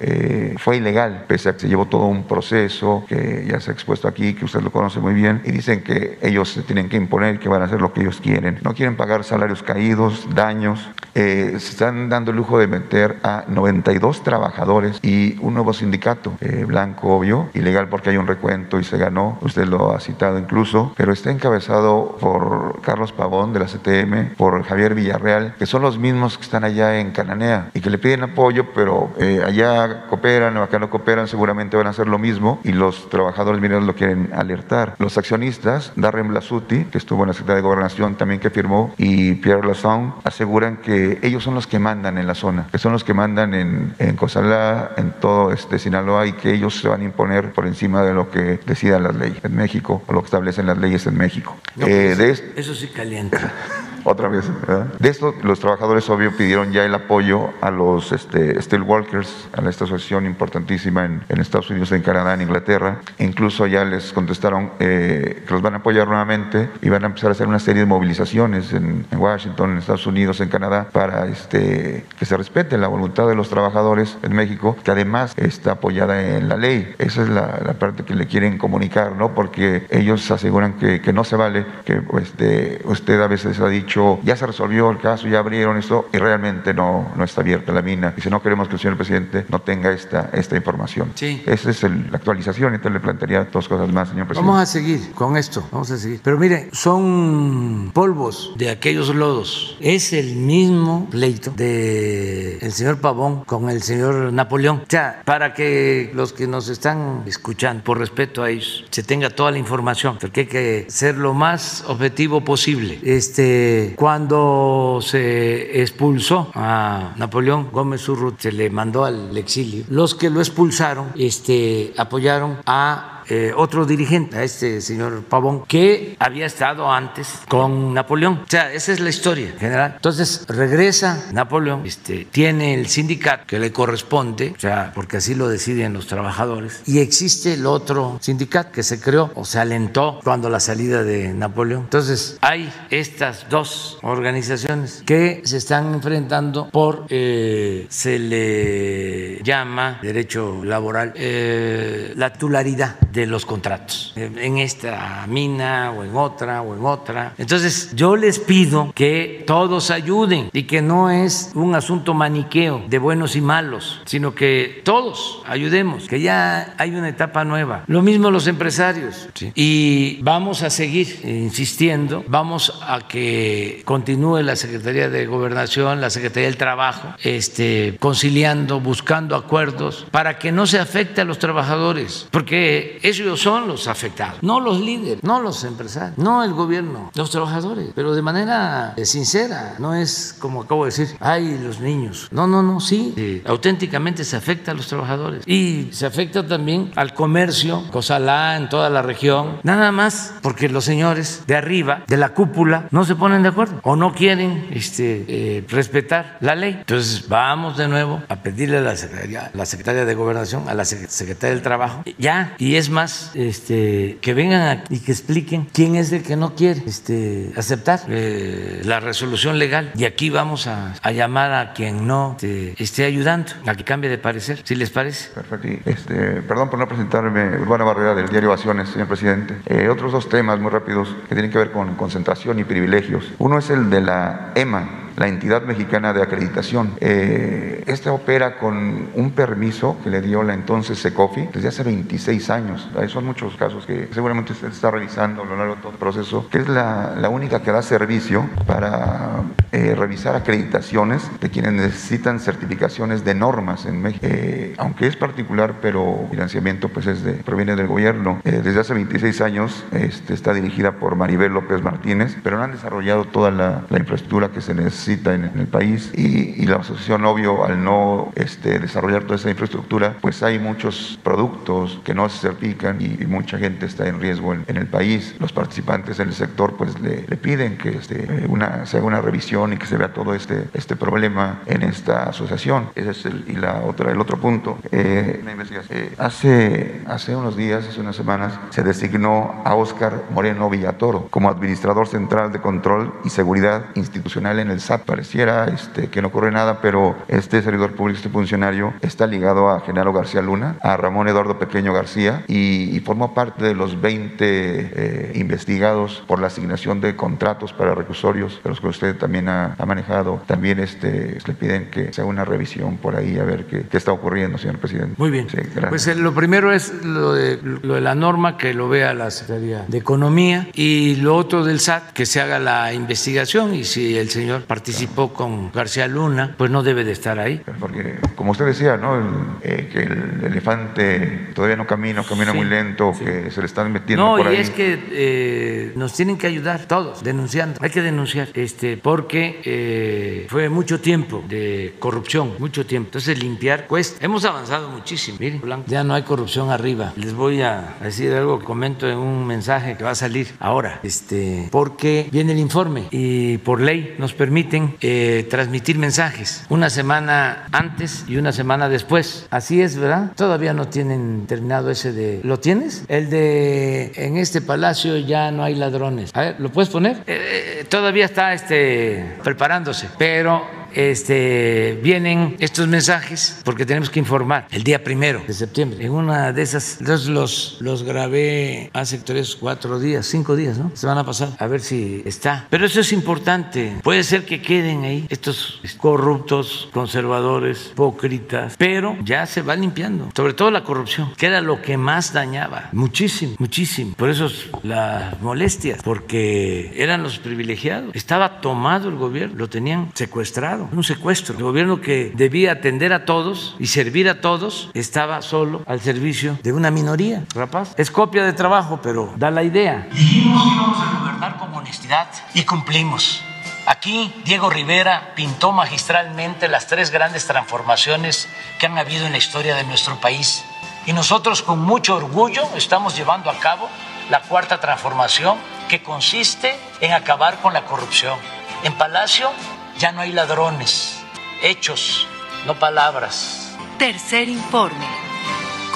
fue ilegal, pese a que se llevó todo un proceso que ya se ha expuesto aquí, que usted lo conoce muy bien, y dicen que ellos se tienen que imponer, que van a hacer lo que ellos quieren. No quieren pagar salarios caídos, daños. Eh, se están dando el lujo de meter a 92 trabajadores y un nuevo sindicato, eh, blanco, obvio, ilegal porque hay un recuento y se ganó, usted lo ha citado incluso, pero está encabezado por Carlos Pavón de la CTM, por Javier Villarreal, que son los mismos que están allá en Cananea y que le piden apoyo, pero eh, allá cooperan, acá no cooperan, seguramente van a hacer lo mismo y los trabajadores mineros lo quieren alertar. Los accionistas, Darren Blasuti, que estuvo en la Secretaría de Gobernación también que firmó, y Pierre Lasson, aseguran que ellos son los que mandan en la zona, que son los que mandan en, en Cosalá, en todo este Sinaloa y que ellos se van a imponer por encima de lo que decidan las leyes en México o lo que establecen las leyes en México. eh, pues, de eso sí calienta. otra vez. ¿verdad? De esto, los trabajadores, obvio, pidieron ya el apoyo a los este, steelworkers, a esta asociación importantísima en, en, Estados Unidos, en Canadá, en Inglaterra. Incluso ya les contestaron eh, que los van a apoyar nuevamente y van a empezar a hacer una serie de movilizaciones en, en Washington, en Estados Unidos, en Canadá, para este, que se respete la voluntad de los trabajadores en México, que además está apoyada en la ley. Esa es la, la parte que le quieren comunicar, ¿no? Porque ellos aseguran que, que no se vale, que este, usted a veces ha dicho ya se resolvió el caso, ya abrieron esto y realmente no, no está abierta la mina. Si no queremos que el señor presidente no tenga esta, esta información. Sí. Esa es el, la actualización. Entonces le plantearía dos cosas más, señor presidente. Vamos a seguir con esto, vamos a seguir. Pero mire, son polvos de aquellos lodos. Es el mismo pleito de el señor Pavón con el señor Napoleón. O sea, para que los que nos están escuchando, por respeto a ellos, se tenga toda la información, porque hay que ser lo más objetivo posible. Este, cuando se expulsó a Napoleón Gómez Urrut, se le mandó al exilio. Los que lo expulsaron este, apoyaron a eh, otro dirigente, a este señor Pavón, que había estado antes con Napoleón. O sea, esa es la historia general. Entonces regresa Napoleón, este, tiene el sindicato que le corresponde, o sea, porque así lo deciden los trabajadores, y existe el otro sindicato que se creó o se alentó cuando la salida de Napoleón. Entonces hay estas dos organizaciones que se están enfrentando por, eh, se le llama derecho laboral, eh, la titularidad de los contratos en esta mina o en otra o en otra. Entonces yo les pido que todos ayuden y que no es un asunto maniqueo de buenos y malos, sino que todos ayudemos, que ya hay una etapa nueva. Lo mismo los empresarios. Y vamos a seguir insistiendo, vamos a que continúe la Secretaría de Gobernación, la Secretaría del Trabajo, este, conciliando, buscando acuerdos para que no se afecte a los trabajadores, porque ellos son los afectados, no los líderes, no los empresarios, no el gobierno, los trabajadores, pero de manera eh, sincera, no es como acabo de decir, ay, los niños. No, no, no, sí, eh, auténticamente se afecta a los trabajadores. Y se afecta también al comercio, Cosalá, en toda la región, nada más porque los señores de arriba, de la cúpula, no se ponen de acuerdo o no quieren este, eh, respetar la ley. Entonces vamos de nuevo a pedirle a la Secretaría, la Secretaria de Gobernación, a la Secretaria del Trabajo, ya, y es más, este, que vengan y que expliquen quién es el que no quiere este, aceptar eh, la resolución legal. Y aquí vamos a, llamar a quien no esté ayudando, a que cambie de parecer, si les parece. Perfecto. Este, perdón por no presentarme, Urbana Barrera del diario Ovaciones, señor presidente. Eh, otros dos temas muy rápidos que tienen que ver con concentración y privilegios. Uno es el de la EMA la entidad mexicana de acreditación. Eh, esta opera con un permiso que le dio la entonces SECOFI desde hace 26 años. Son muchos casos que seguramente usted está revisando a lo largo de todo el proceso, que es la, la única que da servicio para eh, revisar acreditaciones de quienes necesitan certificaciones de normas en México. Eh, aunque es particular, pero financiamiento pues es proviene del gobierno. desde hace 26 años este, está dirigida por Maribel López Martínez, pero no han desarrollado toda la, la infraestructura que se necesita en, el país y, la asociación, obvio, al no este, desarrollar toda esa infraestructura, pues hay muchos productos que no se certifican y, mucha gente está en riesgo en, el país. Los participantes en el sector pues le, piden que este, una, se haga una revisión y que se vea todo este, este problema en esta asociación. Ese es el, y la otra, el otro punto. Eh, eh, hace, hace unos días, hace unas semanas, se designó a Óscar Moreno Villatoro como administrador central de control y seguridad institucional en el SAT pareciera este, que no ocurre nada, pero este servidor público, este funcionario, está ligado a Genaro García Luna, a Ramón Eduardo Pequeño García y, formó parte de los 20 eh, investigados por la asignación de contratos para reclusorios, de los que usted también ha, manejado. También este, le piden que se haga una revisión por ahí a ver qué, qué está ocurriendo, señor presidente. Muy bien. pues eh, lo primero es lo de, lo de la norma, que lo vea la Secretaría de Economía, y lo otro del SAT, que se haga la investigación y si el señor participó con García Luna, pues no debe de estar ahí. Porque, como usted decía, ¿no? Eh, que el elefante todavía no camina, camina muy lento, que se le están metiendo por ahí. No, y es que eh, nos tienen que ayudar todos denunciando. Hay que denunciar, este, porque eh, fue mucho tiempo de corrupción, mucho tiempo. Entonces, limpiar cuesta. Hemos avanzado muchísimo. Miren, ya no hay corrupción arriba. Les voy a decir algo que comento en un mensaje que va a salir ahora, este, porque viene el informe y por ley nos permite eh, transmitir mensajes una semana antes y una semana después. Así es, ¿verdad? Todavía no tienen terminado ese de... ¿Lo tienes? El de en este palacio ya no hay ladrones. A ver, ¿lo puedes poner? Eh, todavía está este, preparándose, pero este, vienen estos mensajes porque tenemos que informar el día primero de septiembre. En una de esas, los, los grabé hace tres, cuatro días, cinco días, ¿no? Se van a pasar a ver si está. Pero eso es importante. Puede ser que queden ahí estos corruptos, conservadores, hipócritas, pero ya se va limpiando. Sobre todo la corrupción, que era lo que más dañaba. Muchísimo, muchísimo. Por eso las molestias, porque eran los privilegiados. Estaba tomado el gobierno, lo tenían secuestrado un secuestro. El gobierno que debía atender a todos y servir a todos estaba solo al servicio de una minoría. Rapaz, es copia de trabajo, pero da la idea. Dijimos que íbamos a gobernar con honestidad y cumplimos. Aquí Diego Rivera pintó magistralmente las tres grandes transformaciones que han habido en la historia de nuestro país. Y nosotros con mucho orgullo estamos llevando a cabo la cuarta transformación que consiste en acabar con la corrupción. En Palacio ya no hay ladrones, hechos, no palabras. Tercer informe.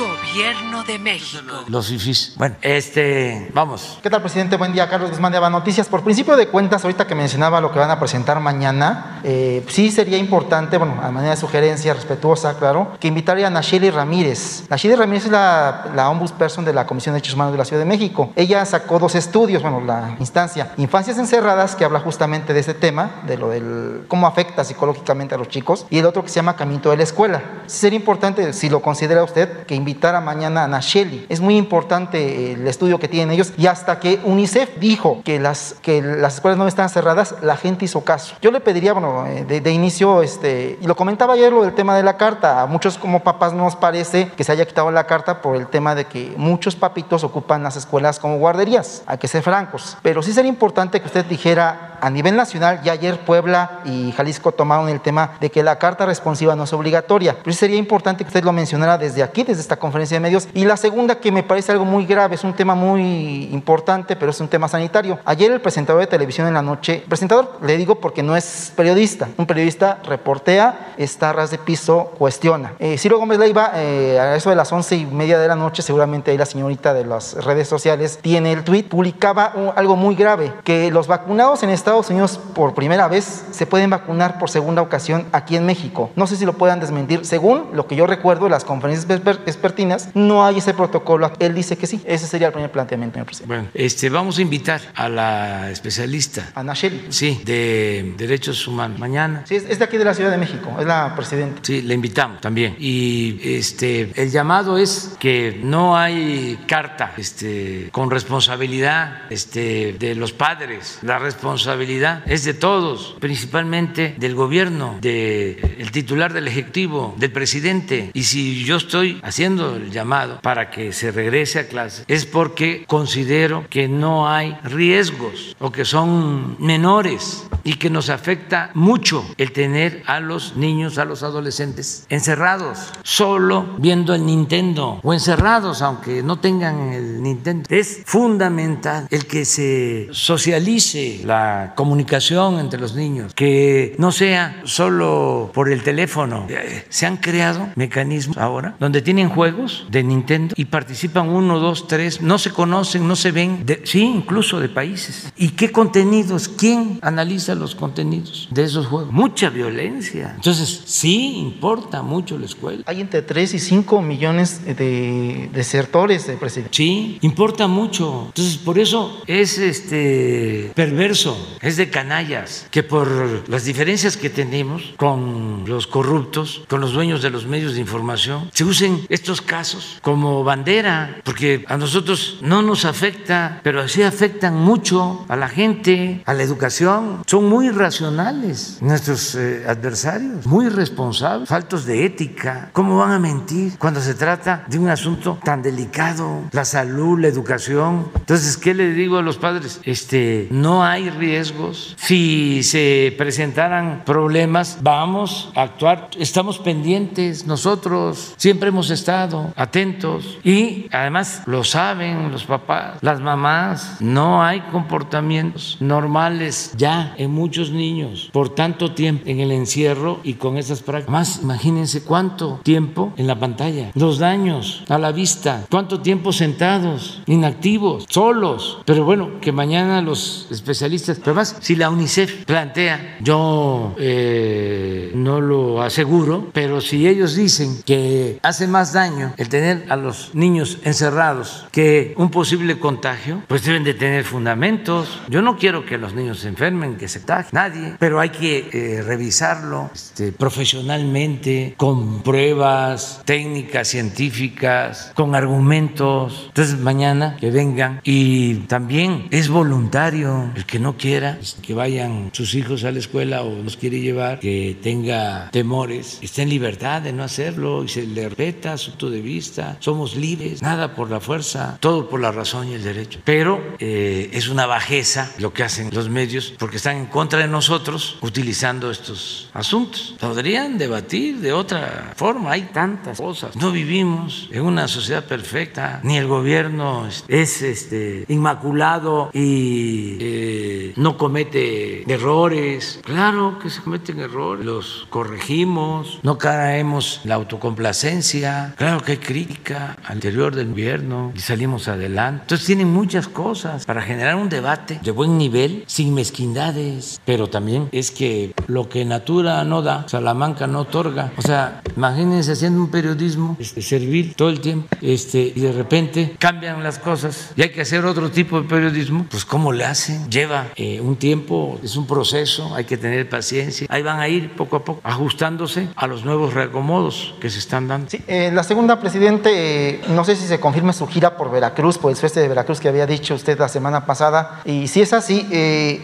Gobierno de México. Los fifis. Bueno, este, vamos. ¿Qué tal, presidente? Buen día, Carlos Guzmán de Aba Noticias. Por principio de cuentas, ahorita que mencionaba lo que van a presentar mañana, eh, sí sería importante, bueno, a manera de sugerencia respetuosa, claro, que invitaría a Nacheli Ramírez. Nacheli Ramírez es la, la ombudsperson de la Comisión de Derechos Humanos de la Ciudad de México. Ella sacó dos estudios, bueno, la instancia Infancias Encerradas, que habla justamente de ese tema, de lo del cómo afecta psicológicamente a los chicos, y el otro que se llama Camino de la Escuela. Sí sería importante, si lo considera usted, que invitara mañana a Nacheli. Es muy importante el estudio que tienen ellos y hasta que UNICEF dijo que las, que las escuelas no están cerradas, la gente hizo caso. Yo le pediría, bueno, eh, de, de inicio, este, y lo comentaba ayer lo del tema de la carta, a muchos como papás no nos parece que se haya quitado la carta por el tema de que muchos papitos ocupan las escuelas como guarderías, hay que ser francos, pero sí sería importante que usted dijera a nivel nacional, ya ayer Puebla y Jalisco tomaron el tema de que la carta responsiva no es obligatoria, pero sería importante que usted lo mencionara desde aquí, desde esta conferencia de medios. Y la segunda, que me parece algo muy grave, es un tema muy importante, pero es un tema sanitario. Ayer el presentador de televisión en la noche, presentador le digo porque no es periodista, un periodista reportea, está a ras de piso, cuestiona. Eh, Ciro Gómez Leiva, eh, a eso de las once y media de la noche, seguramente ahí la señorita de las redes sociales tiene el tweet, publicaba algo muy grave, que los vacunados en Estados Unidos por primera vez se pueden vacunar por segunda ocasión aquí en México. No sé si lo puedan desmentir. Según lo que yo recuerdo de las conferencias vespertinas, no hay ese protocolo. Él dice que sí. Ese sería el primer planteamiento, señor presidente. Bueno, este, vamos a invitar a la especialista, A Nacheli. sí, de derechos humanos. Mañana. Sí, es, de aquí de la Ciudad de México. Es la presidenta. Sí, le invitamos también. Y este, el llamado es que no hay carta este, con responsabilidad este, de los padres. La responsabilidad es de todos, principalmente del gobierno, del titular del Ejecutivo, del presidente. Y si yo estoy haciendo el llamado para que se regrese a clase, es porque considero que no hay riesgos o que son menores y que nos afecta mucho el tener a los niños, a los adolescentes encerrados, solo viendo el Nintendo o encerrados aunque no tengan el Nintendo. Es fundamental el que se socialice la comunicación entre los niños, que no sea solo por el teléfono. Eh, Se han creado mecanismos ahora donde tienen juegos de Nintendo y participan uno, dos, tres, no se conocen, no se ven, de- sí, incluso de países. ¿Y qué contenidos? ¿Quién analiza los contenidos de esos juegos? Mucha violencia. Entonces, sí importa mucho la escuela. Hay entre 3 y 5 millones de desertores, eh, presidente. Sí, importa mucho. Entonces, por eso es este perverso, es de canallas, que por las diferencias que tenemos con los corruptos, con los dueños de los medios de información, se usen estos casos como bandera, porque a nosotros no nos afecta, pero sí afectan mucho a la gente, a la educación. Son muy racionales nuestros eh, adversarios, muy responsables, faltos de ética. ¿Cómo van a mentir cuando se trata de un asunto tan delicado? La salud, la educación. Entonces, ¿qué le digo a los padres? Este, no hay riesgos. Si se presentaran problemas, vamos a actuar. Estamos pendientes nosotros. Siempre hemos estado atentos y además lo saben los papás, las mamás. No hay comportamientos normales ya en muchos niños por tanto tiempo en el encierro y con esas prácticas. Más, imagínense cuánto tiempo en la pantalla, los daños a la vista, cuánto tiempo sentados, inactivos, solos. Pero bueno, que mañana los especialistas, pero más, si la UNICEF plantea, yo eh, no lo aseguro, pero si ellos dicen que hace más daño el tener a los niños encerrados que un posible contagio, pues deben de tener fundamentos. Yo no quiero que los niños se enfermen, que se contagien, nadie, pero hay que eh, revisarlo este, profesionalmente, con pruebas técnicas, científicas, con argumentos. Entonces mañana que vengan y también es voluntario el que no quiera pues, que vayan sus hijos a la escuela o los quiere llevar, que tenga temores, está en libertad de no hacerlo y se le respeta su punto de vista. Somos libres, nada por la fuerza, todo por la razón y el derecho. Pero eh, es una bajeza lo que hacen los medios porque están contra de nosotros utilizando estos asuntos. Podrían debatir de otra forma, hay tantas cosas. No vivimos en una sociedad perfecta, ni el gobierno es este, inmaculado y eh, no comete errores. Claro que se cometen errores, los corregimos, no caemos la autocomplacencia, claro que hay crítica al interior del gobierno y salimos adelante. Entonces tienen muchas cosas para generar un debate de buen nivel, sin mezquindades, pero también es que lo que Natura no da, Salamanca no otorga. O sea, imagínense haciendo un periodismo este, servil todo el tiempo este, y de repente cambian las cosas y hay que hacer otro tipo de periodismo, pues ¿cómo le hacen? Lleva eh, un tiempo, es un proceso, hay que tener paciencia. Ahí van a ir poco a poco ajustándose a los nuevos reacomodos que se están dando. Sí, eh, la segunda, presidente, eh, no sé si se confirma su gira por Veracruz, por el sueste de Veracruz que había dicho usted la semana pasada. Y si es así,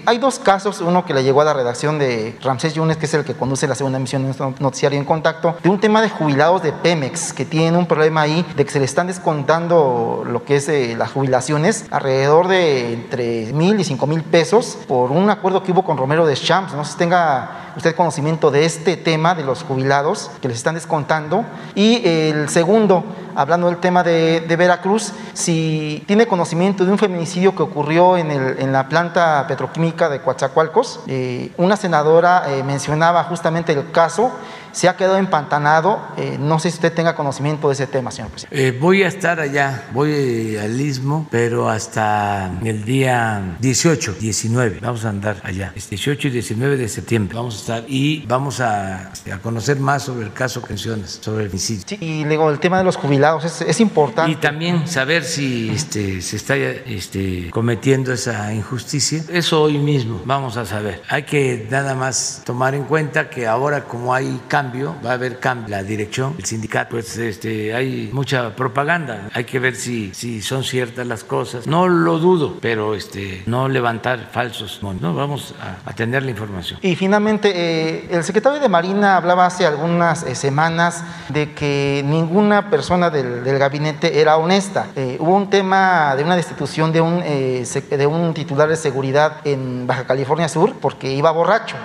hay dos casos, uno que le llegó a la redacción de Ramsés Yunes, que es el que conduce la segunda emisión de nuestro noticiario en contacto, de un tema de jubilados de Pemex, que tienen un problema ahí de que se le están descontando lo que es las jubilaciones, alrededor de entre mil y cinco mil pesos, por un acuerdo que hubo con Romero de Champs. No sé si tenga usted conocimiento de este tema de los jubilados que les están descontando. Y el segundo, hablando del tema de, Veracruz, si tiene conocimiento de un feminicidio que ocurrió en, el, en la planta petroquímica de Coatzacoalcos. Eh, una senadora eh, mencionaba justamente el caso se ha quedado empantanado. Eh, no sé si usted tenga conocimiento de ese tema, señor presidente. Eh, voy a estar allá, voy al Istmo, pero hasta el día 18, 19, vamos a andar allá. 18 y 19 de septiembre vamos a estar y vamos a, a conocer más sobre el caso que mencionas, sobre el homicidio. Sí, y luego el tema de los jubilados es, es importante. Y también saber si este, se está este, cometiendo esa injusticia. Eso hoy mismo vamos a saber. Hay que nada más tomar en cuenta que ahora como hay cambios, va a haber cambio. La dirección, el sindicato, pues este, hay mucha propaganda. Hay que ver si, si son ciertas las cosas. No lo dudo, pero este, no levantar falsos. No, vamos a, tener la información. Y finalmente, eh, el secretario de Marina hablaba hace algunas eh, semanas de que ninguna persona del, gabinete era honesta. Eh, hubo un tema de una destitución de un, de un titular de seguridad en Baja California Sur porque iba borracho.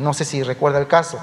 no sé si recuerda el caso.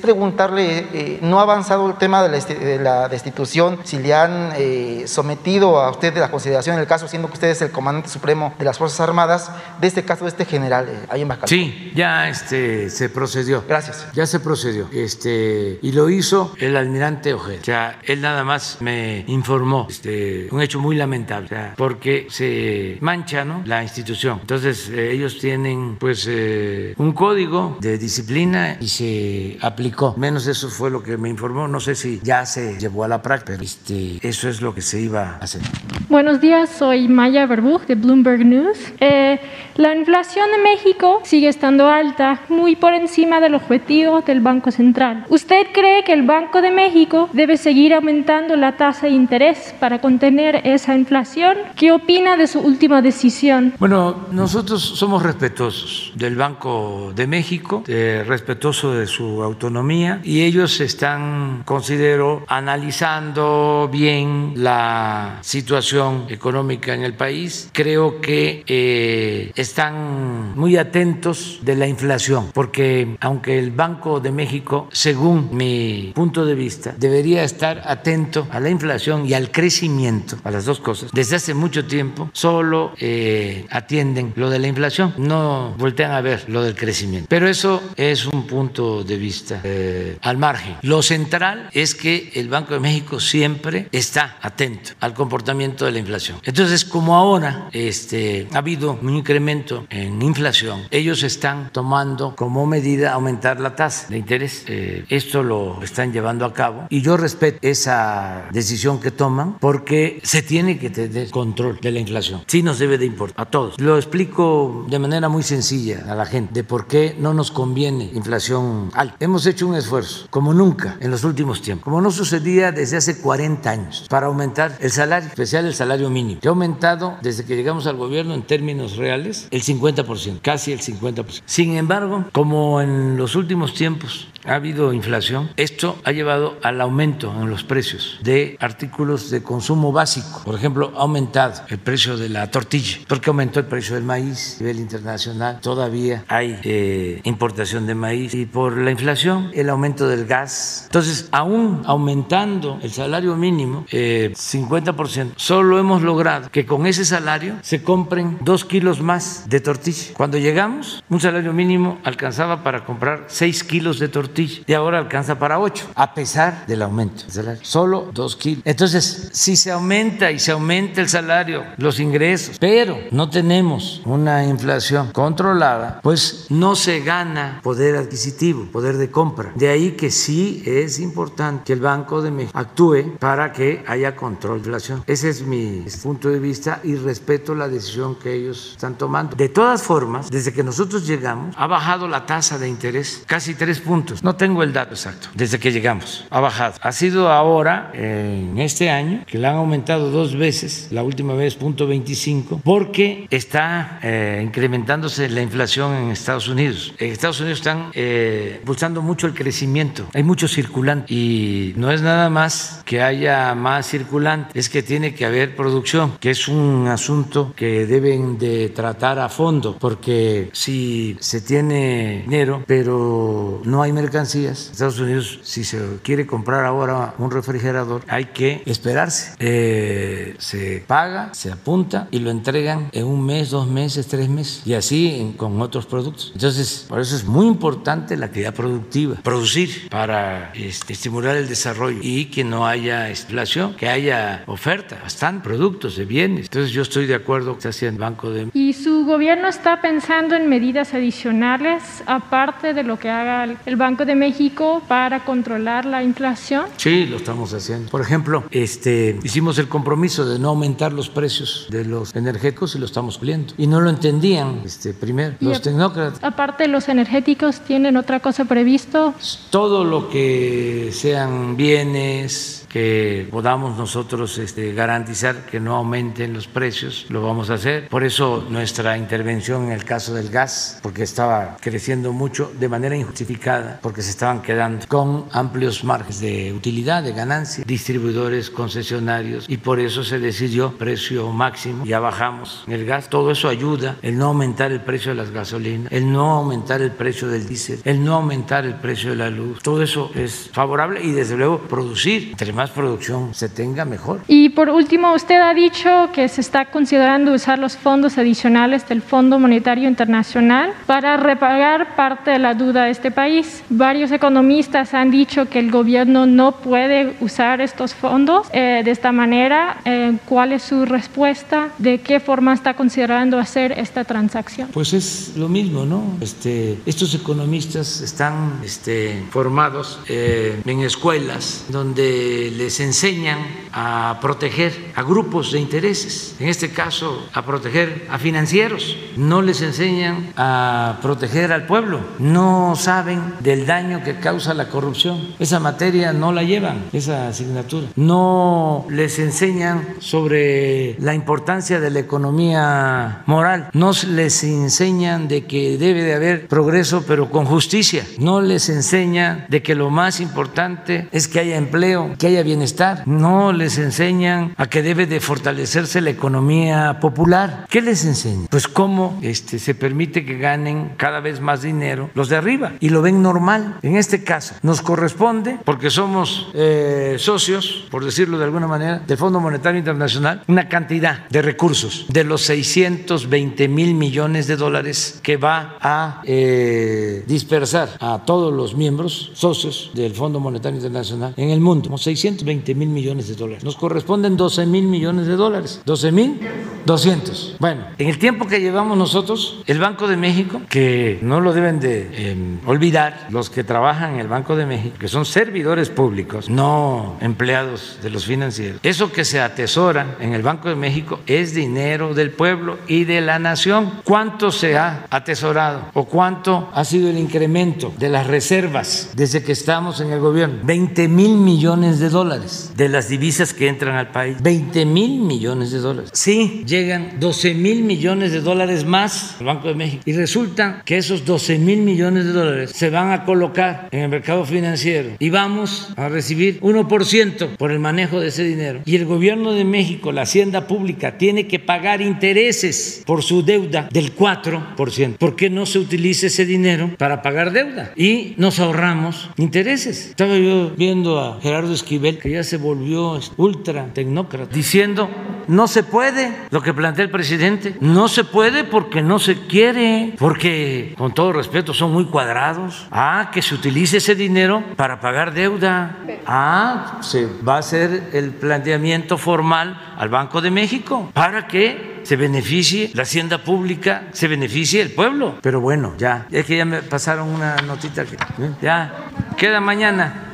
Preguntarle, eh, ¿no ha avanzado el tema de la, destitución? Si le han eh, sometido a usted de la consideración en el caso, siendo que usted es el comandante supremo de las Fuerzas Armadas, de este caso de este general eh, ahí en Bacal. Sí, ya este, se procedió. Gracias. Ya se procedió. Este, y lo hizo el almirante Ojeda. O sea, él nada más me informó. Este, un hecho muy lamentable, porque se mancha ¿no? la institución. Entonces, ellos tienen pues un código de disciplina y se aplicó Menos eso fue lo que me informó. No sé si ya se llevó a la práctica, pero este, eso es lo que se iba a hacer. Buenos días, soy Maya Verbuch de Bloomberg News. Eh, la inflación en México sigue estando alta, muy por encima del objetivo del Banco Central. ¿Usted cree que el Banco de México debe seguir aumentando la tasa de interés para contener esa inflación? ¿Qué opina de su última decisión? Bueno, nosotros somos respetuosos del Banco de México, eh, respetuosos de su autonomía y ellos están, considero, analizando bien la situación económica en el país. Creo que eh, están muy atentos de la inflación, porque aunque el Banco de México, según mi punto de vista, debería estar atento a la inflación y al crecimiento, a las dos cosas, desde hace mucho tiempo solo eh, atienden lo de la inflación, no voltean a ver lo del crecimiento. Pero eso es un punto de vista. Eh, al margen. Lo central es que el Banco de México siempre está atento al comportamiento de la inflación. Entonces, como ahora este, ha habido un incremento en inflación, ellos están tomando como medida aumentar la tasa de interés. Eh, esto lo están llevando a cabo y yo respeto esa decisión que toman porque se tiene que tener control de la inflación. Sí nos debe de importar a todos. Lo explico de manera muy sencilla a la gente de por qué no nos conviene inflación alta. Hemos hecho un esfuerzo, como nunca en los últimos tiempos, como no sucedía desde hace 40 años, para aumentar el salario, especial el salario mínimo, que ha aumentado desde que llegamos al gobierno en términos reales el 50%, casi el 50%. Sin embargo, como en los últimos tiempos ha habido inflación, esto ha llevado al aumento en los precios de artículos de consumo básico. Por ejemplo, ha aumentado el precio de la tortilla, porque aumentó el precio del maíz a nivel internacional. Todavía hay eh, importación de maíz y por la inflación, el aumento del gas. Entonces, aún aumentando el salario mínimo, eh, 50%, solo hemos logrado que con ese salario se compren dos kilos más de tortilla. Cuando llegamos, un salario mínimo alcanzaba para comprar seis kilos de tortilla y ahora alcanza para ocho, a pesar del aumento del salario. Solo dos kilos. Entonces, si se aumenta y se aumenta el salario, los ingresos, pero no tenemos una inflación controlada, pues no se gana poder adquisitivo, poder de compra. De ahí que sí es importante que el Banco de México actúe para que haya control de inflación. Ese es mi punto de vista y respeto la decisión que ellos están tomando. De todas formas, desde que nosotros llegamos, ha bajado la tasa de interés casi tres puntos. No tengo el dato exacto. Desde que llegamos, ha bajado. Ha sido ahora, en este año, que la han aumentado dos veces, la última vez punto 25, porque está eh, incrementándose la inflación en Estados Unidos. En Estados Unidos están eh, impulsando mucho el crecimiento. Hay mucho circulante y no es nada más que haya más circulante, es que tiene que haber producción, que es un asunto que deben de tratar a fondo, porque si se tiene dinero, pero no hay mercancías, Estados Unidos, si se quiere comprar ahora un refrigerador, hay que esperarse. Eh, se paga, se apunta y lo entregan en un mes, dos meses, tres meses, y así con otros productos. Entonces, por eso es muy importante la actividad productiva, producir para este, estimular el desarrollo y que no haya inflación, que haya oferta, bastante productos de bienes. Entonces, yo estoy de acuerdo que se hace el Banco de ¿Y su gobierno está pensando en medidas adicionales, aparte de lo que haga el- el Banco de México, para controlar la inflación? Sí, lo estamos haciendo. Por ejemplo, este, hicimos el compromiso de no aumentar los precios de los energéticos y lo estamos cumpliendo. Y no lo entendían este, primero los a- tecnócratas. Aparte los energéticos, ¿tienen otra cosa previsto? Todo lo que sean bienes que podamos nosotros este, garantizar que no aumenten los precios, lo vamos a hacer. Por eso nuestra intervención en el caso del gas, porque estaba creciendo mucho de manera injustificada, porque se estaban quedando con amplios márgenes de utilidad, de ganancia, distribuidores, concesionarios, y por eso se decidió precio máximo, ya bajamos el gas. Todo eso ayuda, el no aumentar el precio de las gasolinas, el no aumentar el precio del diésel, el no aumentar el precio de la luz. Todo eso es favorable y desde luego producir. Entre más producción se tenga, mejor. Y por último, usted ha dicho que se está considerando usar los fondos adicionales del Fondo Monetario Internacional para repagar parte de la deuda de este país. Varios economistas han dicho que el gobierno no puede usar estos fondos eh, de esta manera. Eh, ¿Cuál es su respuesta? ¿De qué forma está considerando hacer esta transacción? Pues es lo mismo, ¿no? Este, estos economistas están este, formados eh, en escuelas donde les enseñan a proteger a grupos de intereses, en este caso a proteger a financieros, no les enseñan a proteger al pueblo, no saben del daño que causa la corrupción, esa materia no la llevan, esa asignatura, no les enseñan sobre la importancia de la economía moral, no les enseñan de que debe de haber progreso pero con justicia, no les enseñan de que lo más importante es que haya empleo, que haya bienestar, no les enseñan a que debe de fortalecerse la economía popular. ¿Qué les enseñan? Pues cómo este, se permite que ganen cada vez más dinero los de arriba y lo ven normal. En este caso nos corresponde, porque somos eh, socios, por decirlo de alguna manera, del Fondo Monetario Internacional, una cantidad de recursos de los 620 mil millones de dólares que va a eh, dispersar a todos los miembros socios del Fondo Monetario Internacional en el mundo, como 620 mil millones de dólares. Nos corresponden 12 mil millones de dólares. 12 mil 200. Bueno, en el tiempo que llevamos nosotros, el Banco de México, que no lo deben de eh, olvidar los que trabajan en el Banco de México, que son servidores públicos, no empleados de los financieros, eso que se atesora en el Banco de México es dinero del pueblo y de la nación. ¿Cuánto se ha atesorado o cuánto ha sido el incremento de las reservas desde que estamos en el gobierno? 20 mil millones de dólares de las divisas que entran al país. 20 mil millones de dólares. Sí, llegan 12 mil millones de dólares más al Banco de México. Y resulta que esos 12 mil millones de dólares se van a colocar en el mercado financiero y vamos a recibir 1% por el manejo de ese dinero. Y el gobierno de México, la hacienda pública, tiene que pagar intereses por su deuda del 4%. ¿Por qué no se utiliza ese dinero para pagar deuda? Y nos ahorramos intereses. Estaba yo viendo a Gerardo Esquivel, que ya se volvió ultra tecnócrata, diciendo, no se puede lo que plantea el presidente, no se puede porque no se quiere, porque con todo respeto son muy cuadrados. Ah, que se utilice ese dinero para pagar deuda. Ah, se va a hacer el planteamiento formal al Banco de México para que se beneficie la hacienda pública, se beneficie el pueblo. Pero bueno, ya, es que ya me pasaron una notita que ¿eh? ya queda mañana.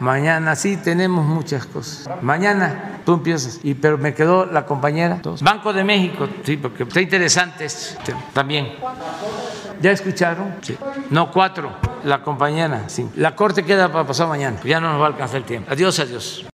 Mañana sí tenemos muchas cosas. Mañana tú empiezas, y, pero me quedó la compañera. Banco de México, sí, porque está interesante esto, también. ¿Ya escucharon? Sí. No, cuatro. La compañera, sí. La corte queda para pasar mañana. Ya no nos va a alcanzar el tiempo. Adiós, adiós.